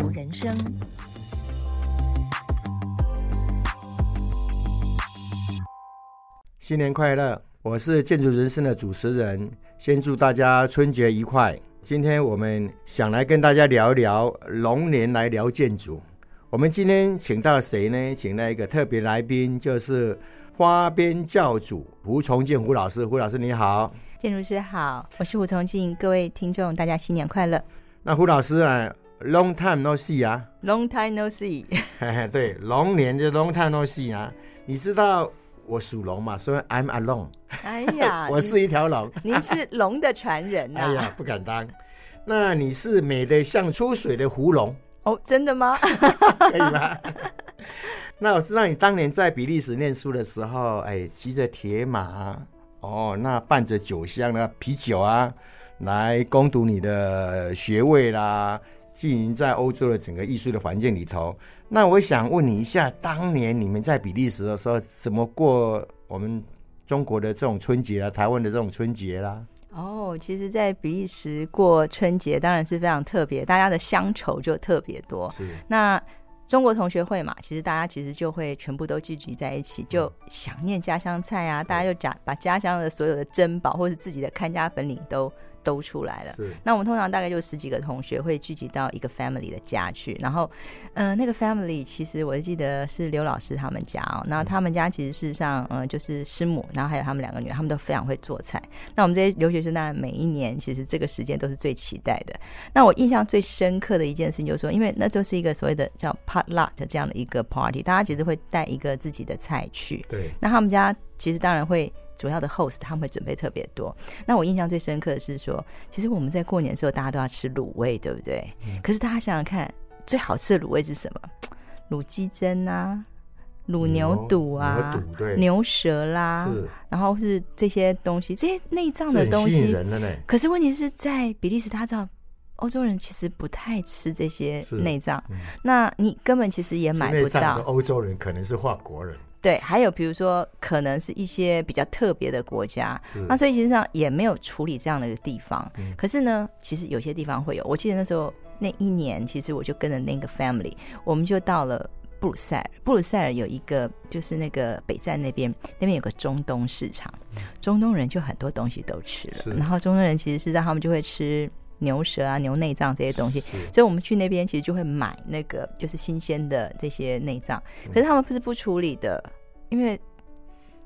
筑人生。新年快乐！我是建筑人生的主持人，先祝大家春节愉快。今天我们想来跟大家聊一聊龙年来聊建筑。我们今天请到谁呢？请到一个特别来宾，就是花边教主胡崇敬胡老师。胡老师你好，建筑师好，我是胡崇敬。各位听众，大家新年快乐。那胡老师啊，Long time no see 啊，Long time no see。对，龙年就 Long time no see 啊，你知道？我属龙嘛，所以 I'm alone。哎呀，我是一条龙。您是龙的传人呐、啊？哎呀，不敢当。那你是美的像出水的狐龙哦？真的吗？可以吗？那我知道你当年在比利时念书的时候，哎，骑着铁马哦，那伴着酒香的啤酒啊，来攻读你的学位啦。经营在欧洲的整个艺术的环境里头，那我想问你一下，当年你们在比利时的时候，怎么过我们中国的这种春节啊，台湾的这种春节啦？哦，其实，在比利时过春节当然是非常特别，大家的乡愁就特别多。是。那中国同学会嘛，其实大家其实就会全部都聚集在一起，就想念家乡菜啊，大家就讲把家乡的所有的珍宝或是自己的看家本领都。都出来了。那我们通常大概就十几个同学会聚集到一个 family 的家去，然后，嗯、呃，那个 family 其实我记得是刘老师他们家哦。那他们家其实事实上，嗯、呃，就是师母，然后还有他们两个女儿，他们都非常会做菜。那我们这些留学生当然每一年其实这个时间都是最期待的。那我印象最深刻的一件事情就是说，因为那就是一个所谓的叫 potluck 这样的一个 party，大家其实会带一个自己的菜去。对。那他们家其实当然会。主要的 host 他们会准备特别多。那我印象最深刻的是说，其实我们在过年的时候，大家都要吃卤味，对不对？嗯、可是大家想想看，最好吃的卤味是什么？卤鸡胗啊，卤牛肚啊，牛，牛，舌啦，然后是这些东西，这些内脏的东西。可是问题是在比利时，他知道欧洲人其实不太吃这些内脏，嗯、那你根本其实也买不到。欧洲人可能是法国人。对，还有比如说，可能是一些比较特别的国家，那所以其实上也没有处理这样的一个地方。嗯。可是呢，其实有些地方会有。我记得那时候那一年，其实我就跟着那个 family，我们就到了布鲁塞尔。布鲁塞尔有一个，就是那个北站那边，那边有个中东市场，中东人就很多东西都吃了。然后中东人其实是让他们就会吃。牛舌啊，牛内脏这些东西，所以我们去那边其实就会买那个就是新鲜的这些内脏，可是他们不是不处理的，因为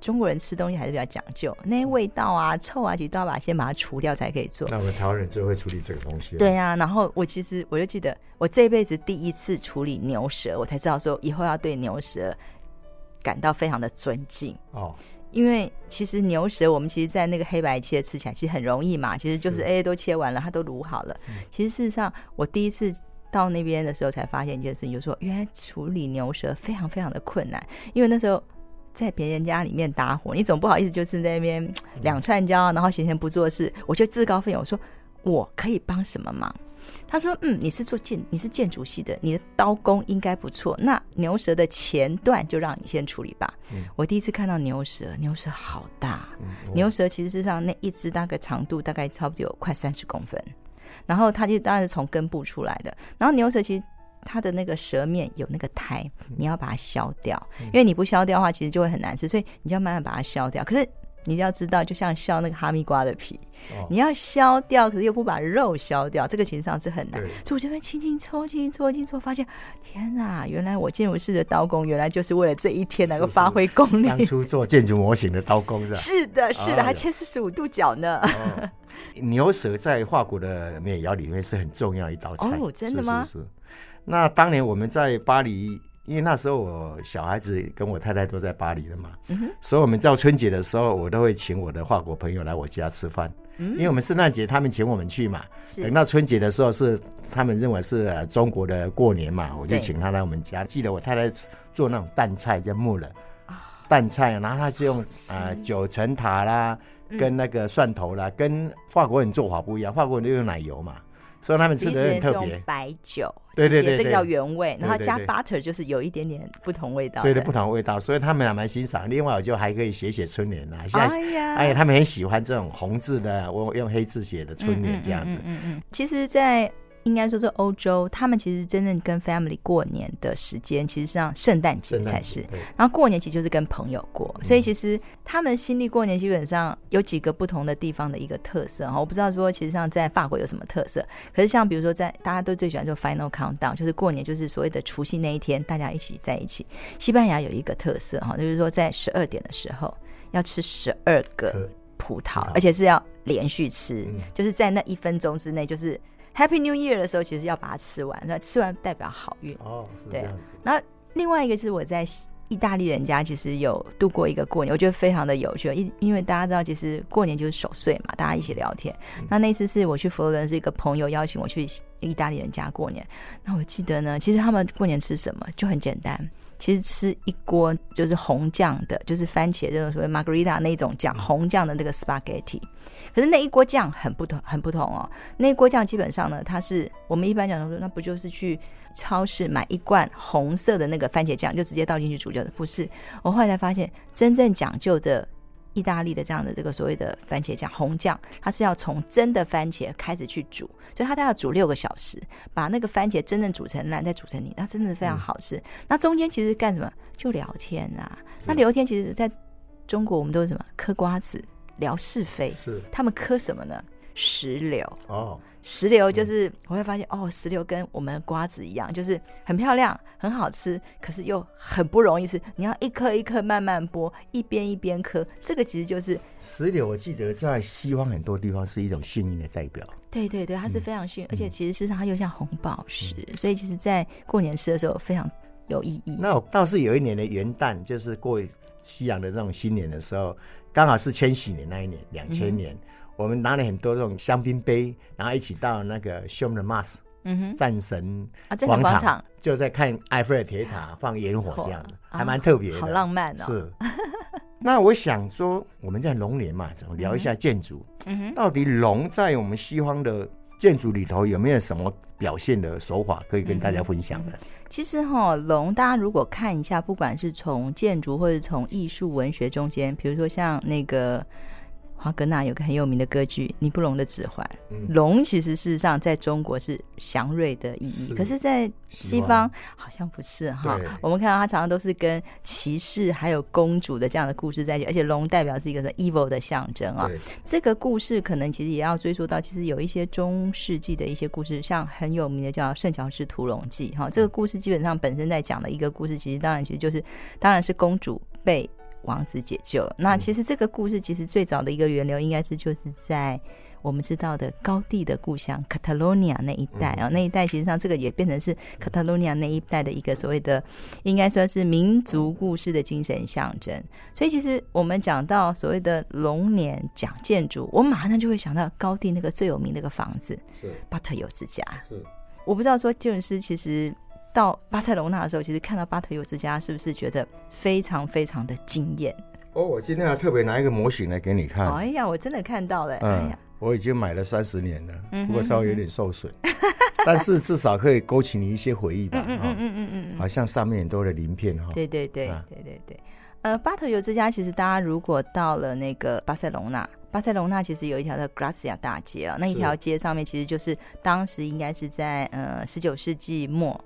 中国人吃东西还是比较讲究，那些味道啊、臭啊，其实都要把先把它除掉才可以做。那我们台湾人最会处理这个东西。对啊，然后我其实我就记得，我这辈子第一次处理牛舌，我才知道说以后要对牛舌感到非常的尊敬哦。因为其实牛舌，我们其实，在那个黑白切吃起来其实很容易嘛，其实就是 A A 都切完了，它都卤好了。其实事实上，我第一次到那边的时候，才发现一件事情，就是说原来处理牛舌非常非常的困难。因为那时候在别人家里面打火，你总不好意思就是在那边两串焦，然后闲闲不做事，我就自告奋勇我说我可以帮什么忙。他说：“嗯，你是做建，你是建筑系的，你的刀工应该不错。那牛舌的前段就让你先处理吧。嗯”我第一次看到牛舌，牛舌好大，嗯、牛舌其实是上那一只大概长度大概差不多有快三十公分，然后它就当然是从根部出来的。然后牛舌其实它的那个舌面有那个苔，你要把它削掉，因为你不削掉的话，其实就会很难吃，所以你就要慢慢把它削掉。可是。你要知道，就像削那个哈密瓜的皮，哦、你要削掉，可是又不把肉削掉，这个其实上是很难。所以我这边轻轻搓，轻轻搓，轻轻搓，发现天哪，原来我建筑师的刀工，原来就是为了这一天能够发挥功力。当初做建筑模型的刀工是吧？是的，是的，哦、还切四十五度角呢。哦、牛舌在法国的美肴里面是很重要一道菜。哦，真的吗？是，是，是。那当年我们在巴黎。因为那时候我小孩子跟我太太都在巴黎了嘛，嗯、所以我们到春节的时候，我都会请我的法国朋友来我家吃饭。嗯、因为我们圣诞节他们请我们去嘛，是等到春节的时候是他们认为是中国的过年嘛，我就请他来我们家。记得我太太做那种淡菜叫木耳，淡菜，然后他是用啊九层塔啦，跟那个蒜头啦，嗯、跟法国人做法不一样，法国人都用奶油嘛。所以他们吃的很特别，白酒，对对对，这个叫原味，然后加 butter 就是有一点点不同味道，对对，不同味道，所以他们还蛮欣赏。另外，我就还可以写写春联啦，现在，哎呀，哎呀，他们很喜欢这种红字的，我用黑字写的春联这样子。嗯嗯嗯。其实，在应该说是欧洲，他们其实真正跟 family 过年的时间，其实上圣诞节才是。然后过年其实就是跟朋友过，嗯、所以其实他们新历过年基本上有几个不同的地方的一个特色哈。我不知道说其实上在法国有什么特色，可是像比如说在大家都最喜欢做 final countdown，就是过年就是所谓的除夕那一天，大家一起在一起。西班牙有一个特色哈，就是说在十二点的时候要吃十二个葡萄，而且是要连续吃，嗯、就是在那一分钟之内就是。Happy New Year 的时候，其实要把它吃完，那吃完代表好运。哦。对。然后另外一个是我在意大利人家，其实有度过一个过年，我觉得非常的有趣。因因为大家知道，其实过年就是守岁嘛，大家一起聊天。嗯、那那次是我去佛罗伦斯，一个朋友邀请我去意大利人家过年。那我记得呢，其实他们过年吃什么就很简单。其实吃一锅就是红酱的，就是番茄这种所谓 margarita 那种酱，红酱的那个 spaghetti。可是那一锅酱很不同，很不同哦。那一锅酱基本上呢，它是我们一般讲说，那不就是去超市买一罐红色的那个番茄酱，就直接倒进去煮就？不是，我后来才发现，真正讲究的。意大利的这样的这个所谓的番茄酱红酱，它是要从真的番茄开始去煮，所以它都要煮六个小时，把那个番茄真正煮成烂，再煮成泥，那真的是非常好吃。嗯、那中间其实干什么？就聊天啊。那聊天其实在中国我们都是什么？嗑瓜子，聊是非。是。他们嗑什么呢？石榴。哦。石榴就是我会发现哦，石榴跟我们的瓜子一样，就是很漂亮、很好吃，可是又很不容易吃。你要一颗一颗慢慢剥，一边一边嗑。这个其实就是石榴。我记得在西方很多地方是一种幸运的代表。对对对，它是非常幸运，嗯、而且其实事实上它又像红宝石，嗯、所以其实在过年吃的时候非常有意义。那我倒是有一年的元旦，就是过西洋的这种新年的时候，刚好是千禧年那一年，两千年。嗯我们拿了很多这种香槟杯，然后一起到那个 Champ de Mars，嗯哼，战神广场，就在看埃菲尔铁塔放烟火，这样子还蛮特别的，好浪漫哦。是。那我想说，我们在龙年嘛，聊一下建筑。嗯哼，到底龙在我们西方的建筑里头有没有什么表现的手法可以跟大家分享的？其实哈，龙大家如果看一下，不管是从建筑或者从艺术文学中间，比如说像那个。华格纳有个很有名的歌剧《尼布龙的指环》，龙其实事实上在中国是祥瑞的意义，是可是，在西方好像不是哈。我们看到它常常都是跟骑士还有公主的这样的故事在一起，而且龙代表是一个 evil 的象征啊。对这个故事可能其实也要追溯到，其实有一些中世纪的一些故事，像很有名的叫《圣乔治屠龙记》哈。这个故事基本上本身在讲的一个故事，其实当然其实就是，当然是公主被。王子解救。那其实这个故事其实最早的一个源流，应该是就是在我们知道的高地的故乡卡塔罗尼亚那一带啊，那一带其实上这个也变成是卡塔罗尼亚那一带的一个所谓的，应该说是民族故事的精神象征。所以其实我们讲到所谓的龙年讲建筑，我马上就会想到高地那个最有名的一个房子是巴特尤之家。是，我不知道说建筑师其实。到巴塞隆纳的时候，其实看到巴特尤之家，是不是觉得非常非常的惊艳？哦，我今天还特别拿一个模型来给你看。哎呀，我真的看到了。嗯、哎呀，我已经买了三十年了，不过稍微有点受损，嗯、哼但是至少可以勾起你一些回忆吧。嗯嗯嗯嗯嗯，好像上面很多的鳞片哈。对对对对对对。呃，巴特尤之家，其实大家如果到了那个巴塞隆纳，巴塞隆纳其实有一条叫 Gracia 大街啊，那一条街上面其实就是当时应该是在呃十九世纪末。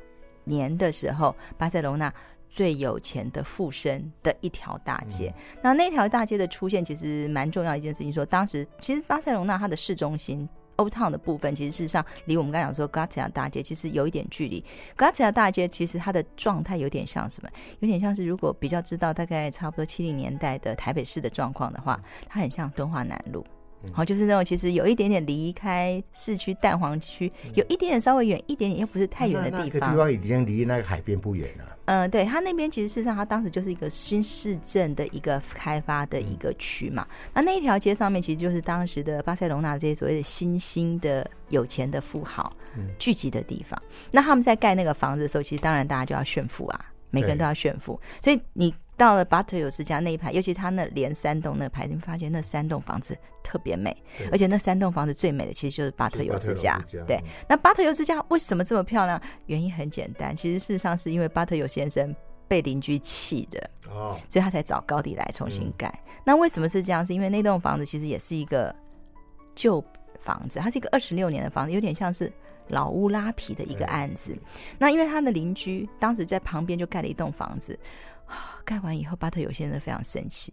年的时候，巴塞隆纳最有钱的富绅的一条大街。嗯、那那条大街的出现，其实蛮重要一件事情。说当时其实巴塞隆纳它的市中心 Old Town 的部分，其实事实上离我们刚才讲说 Gracia 大街其实有一点距离。Gracia 大街其实它的状态有点像什么？有点像是如果比较知道大概差不多七零年代的台北市的状况的话，它很像敦化南路。好，就是那种其实有一点点离开市区蛋黄区，有一点点稍微远一点点，又不是太远的地方。那个地方已经离那个海边不远了。嗯，对，它那边其实事实上，它当时就是一个新市镇的一个开发的一个区嘛。那那一条街上面，其实就是当时的巴塞隆纳这些所谓的新兴的有钱的富豪聚集的地方。那他们在盖那个房子的时候，其实当然大家就要炫富啊，每个人都要炫富，所以你。到了巴特尤之家那一排，尤其他那连三栋那排，你发现那三栋房子特别美，而且那三栋房子最美的其实就是巴特尤之家。之家对，那巴特尤之家为什么这么漂亮？原因很简单，其实事实上是因为巴特尤先生被邻居气的，哦，所以他才找高迪来重新盖。嗯、那为什么是这样？是因为那栋房子其实也是一个旧房子，它是一个二十六年的房子，有点像是老屋拉皮的一个案子。那因为他的邻居当时在旁边就盖了一栋房子，盖完以后，巴特有些人非常生气，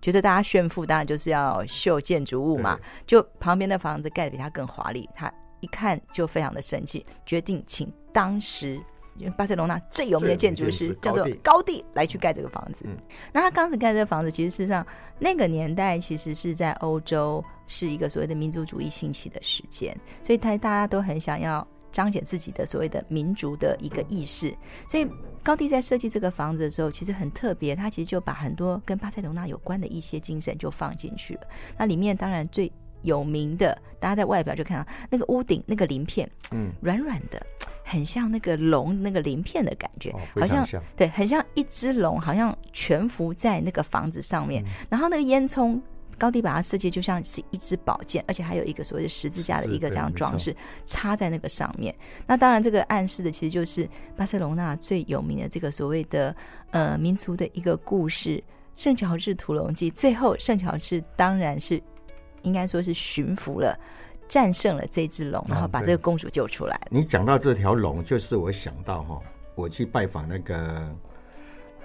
觉得大家炫富当然就是要秀建筑物嘛，就旁边的房子盖的比他更华丽，他一看就非常的生气，决定请当时。因为巴塞罗那最有名的建筑师叫做高地来去盖这个房子。嗯，那他当时盖这个房子，其实事实上那个年代其实是在欧洲是一个所谓的民族主义兴起的时间，所以他大家都很想要彰显自己的所谓的民族的一个意识。所以高地在设计这个房子的时候，其实很特别，他其实就把很多跟巴塞隆纳有关的一些精神就放进去了。那里面当然最有名的，大家在外表就看到那个屋顶那个鳞片，嗯，软软的。很像那个龙那个鳞片的感觉，哦、好像对，很像一只龙，好像蜷伏在那个房子上面。嗯、然后那个烟囱，高低把它设计就像是一支宝剑，而且还有一个所谓的十字架的一个这样装饰插在那个上面。那当然，这个暗示的其实就是巴塞隆纳最有名的这个所谓的呃民族的一个故事——圣乔治屠龙记。最后，圣乔治当然是应该说是驯服了。战胜了这只龙，然后把这个公主救出来。啊、你讲到这条龙，就是我想到哈，我去拜访那个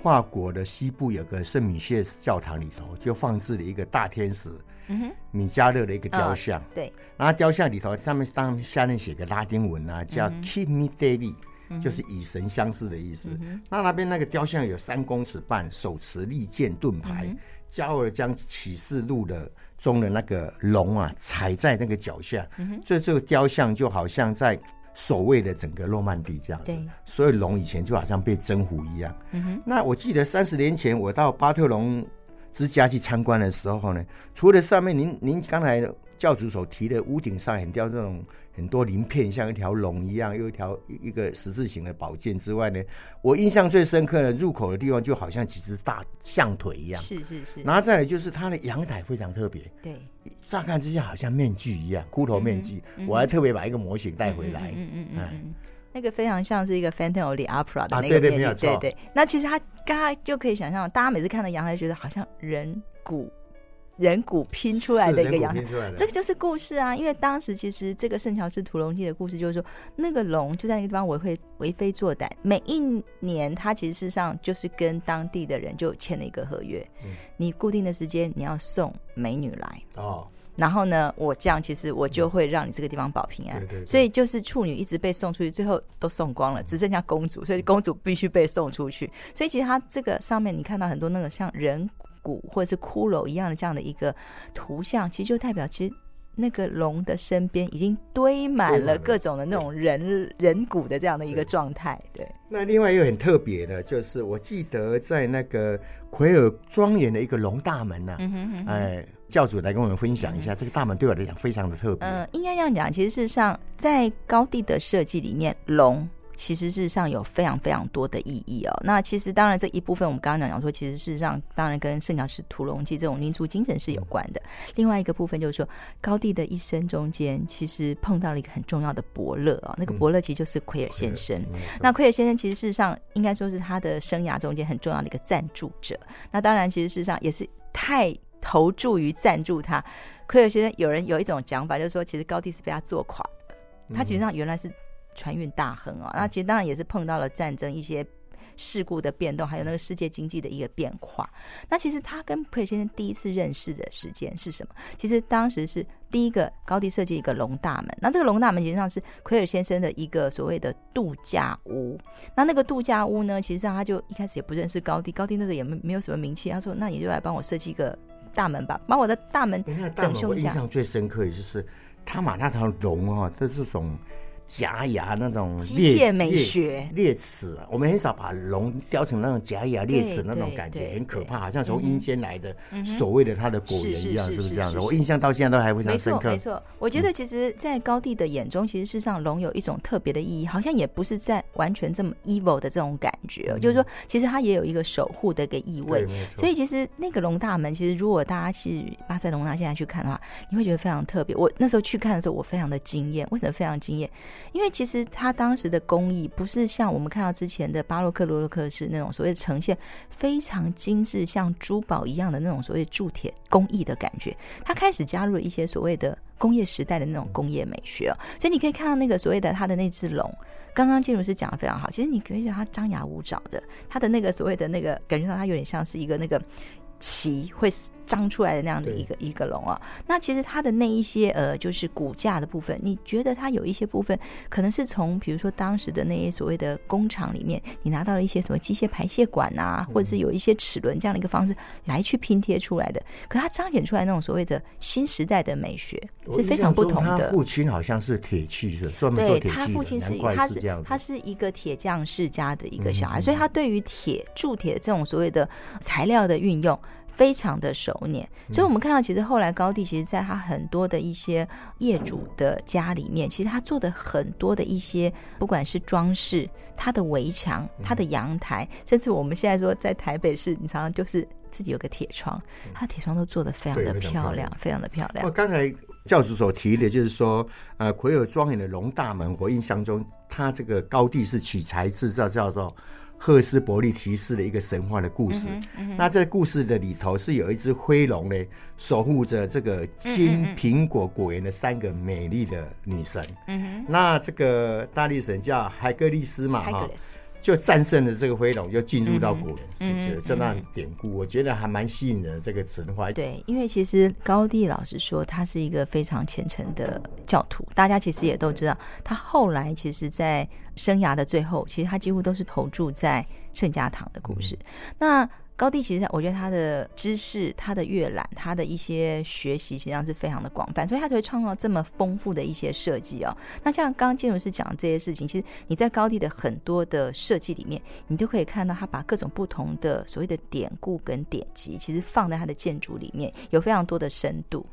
法国的西部有个圣米歇教堂里头，就放置了一个大天使，嗯哼，米迦勒的一个雕像。哦、对，然后雕像里头上面当下面写个拉丁文啊，叫 me daily”，就是以神相似的意思。嗯、那那边那个雕像有三公尺半，手持利剑盾牌，骄傲将启示录的。中的那个龙啊，踩在那个脚下，嗯、所以这个雕像就好像在守卫的整个诺曼底这样子。所以龙以前就好像被征服一样。那我记得三十年前我到巴特隆之家去参观的时候呢，除了上面您您刚才教主所提的屋顶上很雕这种。很多鳞片像一条龙一样，又一条一个十字形的宝剑之外呢，我印象最深刻的入口的地方就好像几只大象腿一样。是是是。然后再来就是它的阳台非常特别。对。乍看之下好像面具一样，骷髅面具。嗯嗯、我还特别把一个模型带回来。嗯嗯嗯。哎，那个非常像是一个 Phantom of the Opera 的那个面具。啊、对对。对对。那其实他刚刚就可以想象，大家每次看到阳台，觉得好像人骨。人骨拼出来的一个样子，这个就是故事啊。因为当时其实这个圣乔治屠龙记的故事就是说，那个龙就在那个地方为会为非作歹。每一年，他其实事实上就是跟当地的人就签了一个合约，嗯、你固定的时间你要送美女来哦。然后呢，我这样其实我就会让你这个地方保平安。对对对，所以就是处女一直被送出去，最后都送光了，只剩下公主，所以公主必须被送出去。所以其实它这个上面你看到很多那个像人骨。或者是骷髅一样的这样的一个图像，其实就代表，其实那个龙的身边已经堆满了各种的那种人人骨的这样的一个状态。对。那另外一个很特别的，就是我记得在那个奎尔庄园的一个龙大门呢、啊，嗯哼哼哼哎，教主来跟我们分享一下，嗯、这个大门对我来讲非常的特别。嗯、呃，应该这样讲，其实事实上在高地的设计里面，龙。其实事实上有非常非常多的意义哦。那其实当然这一部分我们刚刚讲讲说，其实事实上当然跟圣乔治屠龙记这种民族精神是有关的。另外一个部分就是说，高地的一生中间其实碰到了一个很重要的伯乐啊、哦。那个伯乐其实就是奎尔先生。嗯、那奎尔先生其实事实上应该说是他的生涯中间很重要的一个赞助者。那当然其实事实上也是太投注于赞助他。奎尔先生有人有一种讲法，就是说其实高地是被他做垮的。他其实上原来是。船运大亨啊，那其实当然也是碰到了战争一些事故的变动，还有那个世界经济的一个变化。那其实他跟奎尔先生第一次认识的时间是什么？其实当时是第一个高地设计一个龙大门，那这个龙大门实际上是奎尔先生的一个所谓的度假屋。那那个度假屋呢，其实上他就一开始也不认识高地，高地那个也没没有什么名气。他说：“那你就来帮我设计一个大门吧，把我的大门整修一下。”印象最深刻的就是他把那条龙啊的这种。假牙那种机械美学裂齿，我们很少把龙雕成那种假牙裂齿那种感觉，很可怕，好像从阴间来的，所谓的他的果园一样，是不是这样子？我印象到现在都还非常深刻。没错，没错。我觉得其实，在高地的眼中，其实事实上龙有一种特别的意义，好像也不是在完全这么 evil 的这种感觉，就是说，其实它也有一个守护的一个意味。所以，其实那个龙大门，其实如果大家去巴塞隆纳现在去看的话，你会觉得非常特别。我那时候去看的时候，我非常的惊艳。为什么非常惊艳？因为其实他当时的工艺不是像我们看到之前的巴洛克、罗洛克式那种所谓呈现非常精致，像珠宝一样的那种所谓铸铁工艺的感觉。他开始加入了一些所谓的工业时代的那种工业美学哦，所以你可以看到那个所谓的他的那只龙，刚刚建筑师讲的非常好。其实你可以觉得他张牙舞爪的，他的那个所谓的那个感觉到他有点像是一个那个。旗会张出来的那样的一个一个龙啊，那其实它的那一些呃，就是骨架的部分，你觉得它有一些部分可能是从比如说当时的那些所谓的工厂里面，你拿到了一些什么机械排泄管啊，或者是有一些齿轮这样的一个方式来去拼贴出来的。可它彰显出来那种所谓的新时代的美学是非常不同的。他父亲好像是铁器是专门做铁器的，他父亲是他是他是一个铁匠世家的一个小孩，所以他对于铁铸铁这种所谓的材料的运用。非常的熟练，所以我们看到，其实后来高地，其实在他很多的一些业主的家里面，其实他做的很多的一些，不管是装饰，他的围墙、他的阳台，甚至我们现在说在台北市，你常常就是自己有个铁窗，他的铁窗都做的非常的漂亮，非常的漂亮。我刚才教授所提的，就是说，呃，奎尔庄园的龙大门，我印象中，他这个高地是取材制造叫做。赫斯伯利提斯的一个神话的故事，嗯嗯、那这个故事的里头是有一只灰龙呢，守护着这个金苹果果园的三个美丽的女神。嗯哼，那这个大力神叫海格力斯嘛，哈。就战胜了这个飞龙，就进入到古人世界，这段典故，我觉得还蛮吸引人的。这个神话，对，因为其实高第老师说，他是一个非常虔诚的教徒，大家其实也都知道，他后来其实，在生涯的最后，其实他几乎都是投注在圣家堂的故事。那高地其实，我觉得他的知识、他的阅览、他的一些学习，实际上是非常的广泛，所以他才会创造这么丰富的一些设计哦。那像刚刚建筑师讲的这些事情，其实你在高地的很多的设计里面，你都可以看到他把各种不同的所谓的典故跟典籍，其实放在他的建筑里面，有非常多的深度。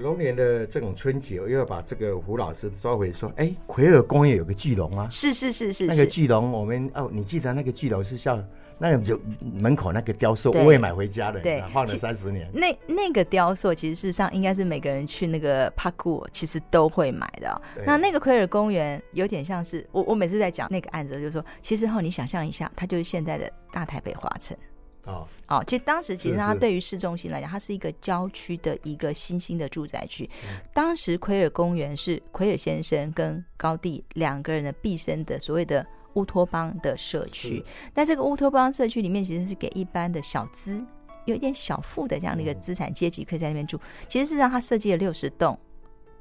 龙年的这种春节，我又要把这个胡老师抓回说，哎、欸，奎尔公园有个巨龙啊，是是是是，那个巨龙，我们哦，你记得那个巨龙是像？那个就门口那个雕塑，我也买回家的，对，放了三十年。那那个雕塑，其实事实上应该是每个人去那个帕库，其实都会买的、喔。那那个奎尔公园有点像是我，我每次在讲那个案子，就是说，其实哈，你想象一下，它就是现在的大台北华城。哦哦，其实当时其实它对于市中心来讲，它是一个郊区的一个新兴的住宅区。当时奎尔公园是奎尔先生跟高地两个人的毕生的所谓的。乌托邦的社区，但这个乌托邦社区里面其实是给一般的小资、有一点小富的这样的一个资产阶级可以在那边住。其实是让他设计了六十栋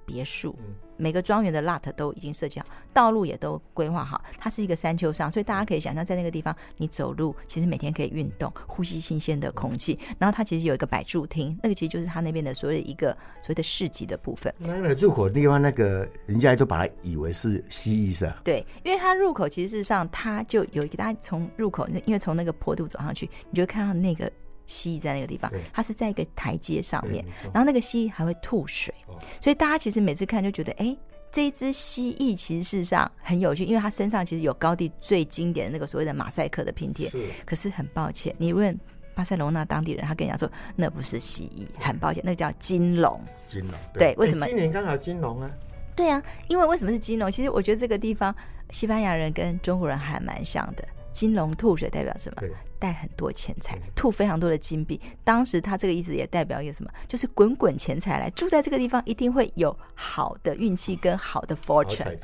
别墅。每个庄园的 lot 都已经设计好，道路也都规划好。它是一个山丘上，所以大家可以想象，在那个地方你走路，其实每天可以运动，呼吸新鲜的空气。然后它其实有一个摆筑厅，那个其实就是它那边的所谓一个所谓的市集的部分。那个入口的地方，那个人家都把它以为是蜥蜴是吧？对，因为它入口其实事实上它就有一个，大家从入口，因为从那个坡度走上去，你就会看到那个。蜥蜴在那个地方，它是在一个台阶上面，然后那个蜥蜴还会吐水，所以大家其实每次看就觉得，哎，这一只蜥蜴其实事实上很有趣，因为它身上其实有高地最经典的那个所谓的马赛克的拼贴。可是很抱歉，你问巴塞罗那当地人，他跟你讲说那不是蜥蜴，很抱歉，那个叫金龙。金龙对，为什么？今年刚好金龙啊。对啊，因为为什么是金龙？其实我觉得这个地方西班牙人跟中国人还蛮像的。金龙吐水代表什么？带很多钱财，吐非常多的金币。当时他这个意思也代表一个什么？就是滚滚钱财来，住在这个地方一定会有好的运气跟好的 fortune。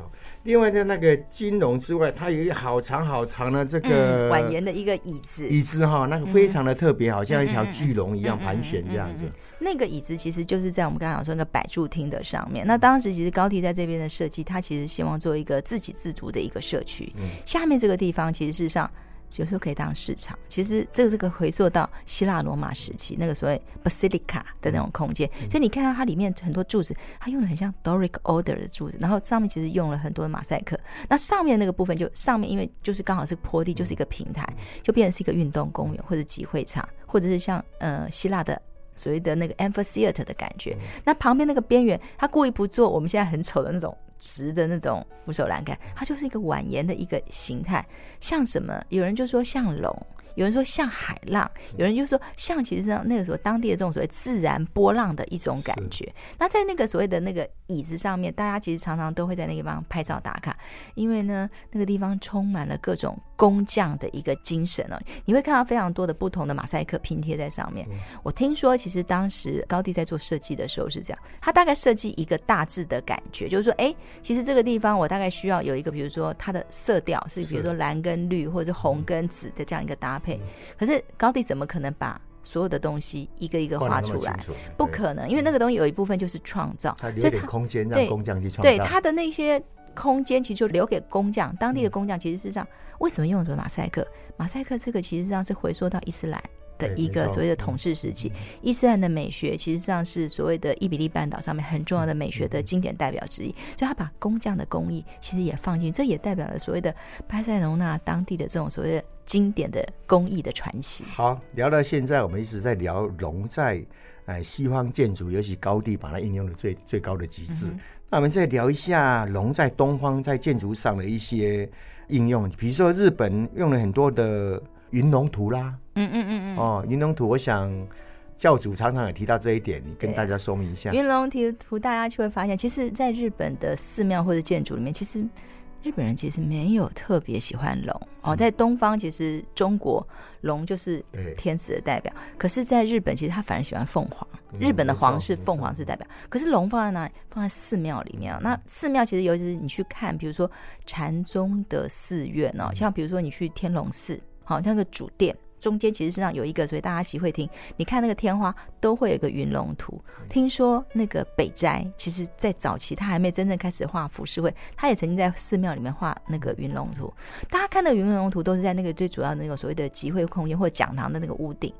另外在那个金龙之外，它有一个好长好长的这个蜿蜒的一个椅子，椅子哈，那个非常的特别，好像一条巨龙一样盘旋这样子。那个椅子其实就是在我们刚刚讲说那个摆柱厅的上面。那当时其实高第在这边的设计，他其实希望做一个自给自足的一个社区。下面这个地方其实事实上。有时候可以当市场，其实这个这个回溯到希腊罗马时期那个所谓 basilica 的那种空间，嗯、所以你看到它里面很多柱子，它用的很像 Doric order 的柱子，然后上面其实用了很多的马赛克。那上面那个部分就上面因为就是刚好是坡地，就是一个平台，就变成是一个运动公园或者集会场，或者是像呃希腊的。所谓的那个 amphitheater 的感觉，那旁边那个边缘，他故意不做我们现在很丑的那种直的那种扶手栏杆，它就是一个蜿蜒的一个形态，像什么？有人就说像龙。有人说像海浪，有人就说像其实上那个时候当地的这种所谓自然波浪的一种感觉。那在那个所谓的那个椅子上面，大家其实常常都会在那个地方拍照打卡，因为呢那个地方充满了各种工匠的一个精神哦。你会看到非常多的不同的马赛克拼贴在上面。我听说其实当时高地在做设计的时候是这样，他大概设计一个大致的感觉，就是说，哎，其实这个地方我大概需要有一个，比如说它的色调是比如说蓝跟绿或者是红跟紫的这样一个搭配。可是高迪怎么可能把所有的东西一个一个画出来？不可能，因为那个东西有一部分就是创造，所以它空间让工匠去创造。对他的那些空间，其实就留给工匠。当地的工匠其实事实上为什么用什么马赛克？马赛克这个其实上是回溯到伊斯兰。的一个所谓的统治时期，伊斯兰的美学其实上是所谓的伊比利半岛上面很重要的美学的经典代表之一，所以他把工匠的工艺其实也放进，这也代表了所谓的巴塞隆纳当地的这种所谓的经典的工艺的传奇。好，聊到现在，我们一直在聊龙在哎西方建筑，尤其高地把它应用的最最高的极致。嗯、那我们再聊一下龙在东方在建筑上的一些应用，比如说日本用了很多的。云龙图啦，嗯嗯嗯嗯，哦，云龙图，我想教主常常也提到这一点，你跟大家说明一下。云龙图图，大家就会发现，其实，在日本的寺庙或者建筑里面，其实日本人其实没有特别喜欢龙哦。在东方，其实中国龙就是天子的代表，可是，在日本，其实他反而喜欢凤凰。日本的皇室凤凰是代表，可是龙放在哪里？放在寺庙里面啊。那寺庙其实，尤其是你去看，比如说禅宗的寺院哦，像比如说你去天龙寺。好，那个主殿中间其实身上有一个，所以大家集会厅。你看那个天花都会有一个云龙图。听说那个北斋，其实在早期他还没真正开始画浮世绘，他也曾经在寺庙里面画那个云龙图。大家看那个云龙图都是在那个最主要的那个所谓的集会空间或讲堂的那个屋顶。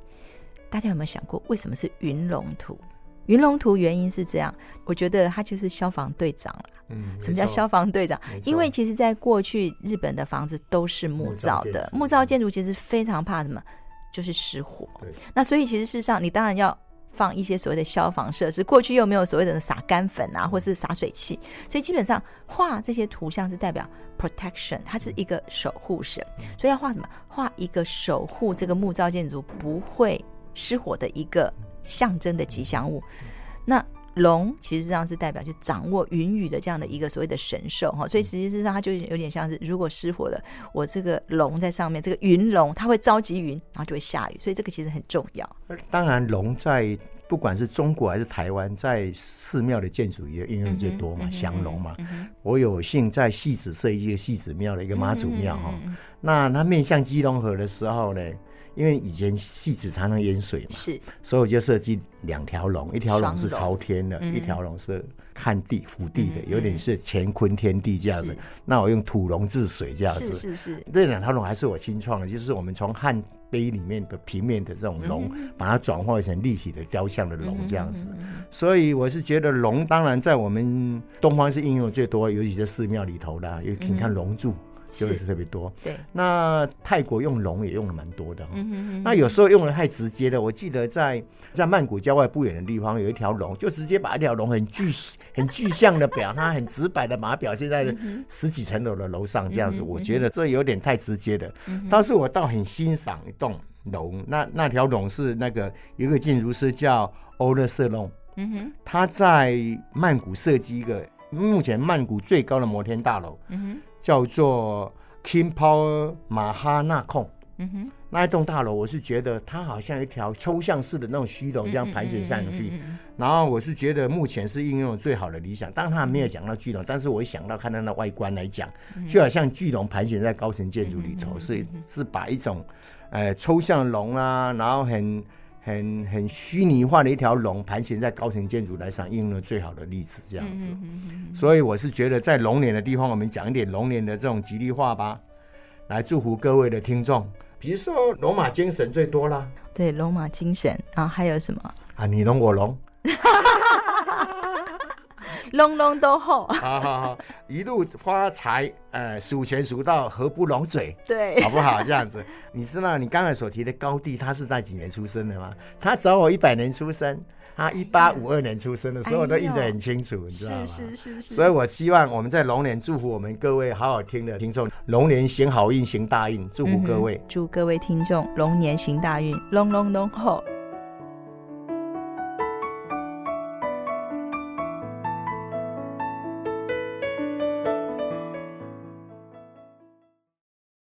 大家有没有想过，为什么是云龙图？云龙图原因是这样，我觉得他就是消防队长了。嗯，什么叫消防队长？因为其实，在过去日本的房子都是木造的，木造建筑其实非常怕什么，就是失火。那所以其实事实上，你当然要放一些所谓的消防设施。过去又没有所谓的撒干粉啊，或是洒水器，所以基本上画这些图像是代表 protection，它是一个守护神。所以要画什么？画一个守护这个木造建筑不会失火的一个。象征的吉祥物，那龙其实上是代表就掌握云雨的这样的一个所谓的神兽哈，所以实际上它就有点像是如果失火了，我这个龙在上面，这个云龙它会召集云，然后就会下雨，所以这个其实很重要。当然，龙在不管是中国还是台湾，在寺庙的建筑也应用最多嘛，降龙嘛。我有幸在戏子设一个戏子庙的一个妈祖庙哈，那它面向基隆河的时候呢，因为以前戏子常常淹水嘛，是，所以我就设计两条龙，一条龙是朝天的，一条龙是看地俯地的，有点是乾坤天地这样子。那我用土龙治水这样子，是是是。这两条龙还是我新创的，就是我们从汉碑里面的平面的这种龙，把它转化成立体的雕像的龙这样子。所以我是觉得龙，当然在我们东方是应用最多，尤其是寺庙里头的，尤其你看龙柱。就是特别多，对。那泰国用龙也用的蛮多的，嗯哼嗯哼。那有时候用的太直接了，我记得在在曼谷郊外不远的地方有一条龙，就直接把一条龙很具很具象的表，它很直白的把它表现在十几层楼的楼上这样子。我觉得这有点太直接的。但是我倒很欣赏一栋龙，那那条龙是那个有一个建筑师叫欧勒瑟龙，嗯哼，他在曼谷设计一个目前曼谷最高的摩天大楼，嗯哼。叫做 King Power 马哈纳控，嗯哼，那一栋大楼，我是觉得它好像一条抽象式的那种虚龙这样盘旋上去，然后我是觉得目前是应用最好的理想。当然他还没有讲到巨龙，但是我一想到看它的外观来讲，就好像巨龙盘旋在高层建筑里头，所以是把一种呃抽象龙啊，然后很。很很虚拟化的一条龙盘旋在高层建筑来上，应用了最好的例子，这样子。所以我是觉得，在龙年的地方，我们讲一点龙年的这种吉利话吧，来祝福各位的听众。比如说，罗马精神最多啦，对，罗马精神，然后还有什么啊？你龙我龙。龙龙都好，好好好，一路发财，呃，数钱数到合不拢嘴，对，好不好？这样子，你知道你刚才所提的高第，他是在几年出生的吗？他找我一百年出生，他一八五二年出生的，所以我都印得很清楚，你知道吗？是是是是。所以我希望我们在龙年祝福我们各位好好听的听众，龙年行好运，行大运，祝福各位，祝各位听众龙年行大运，龙龙龙后。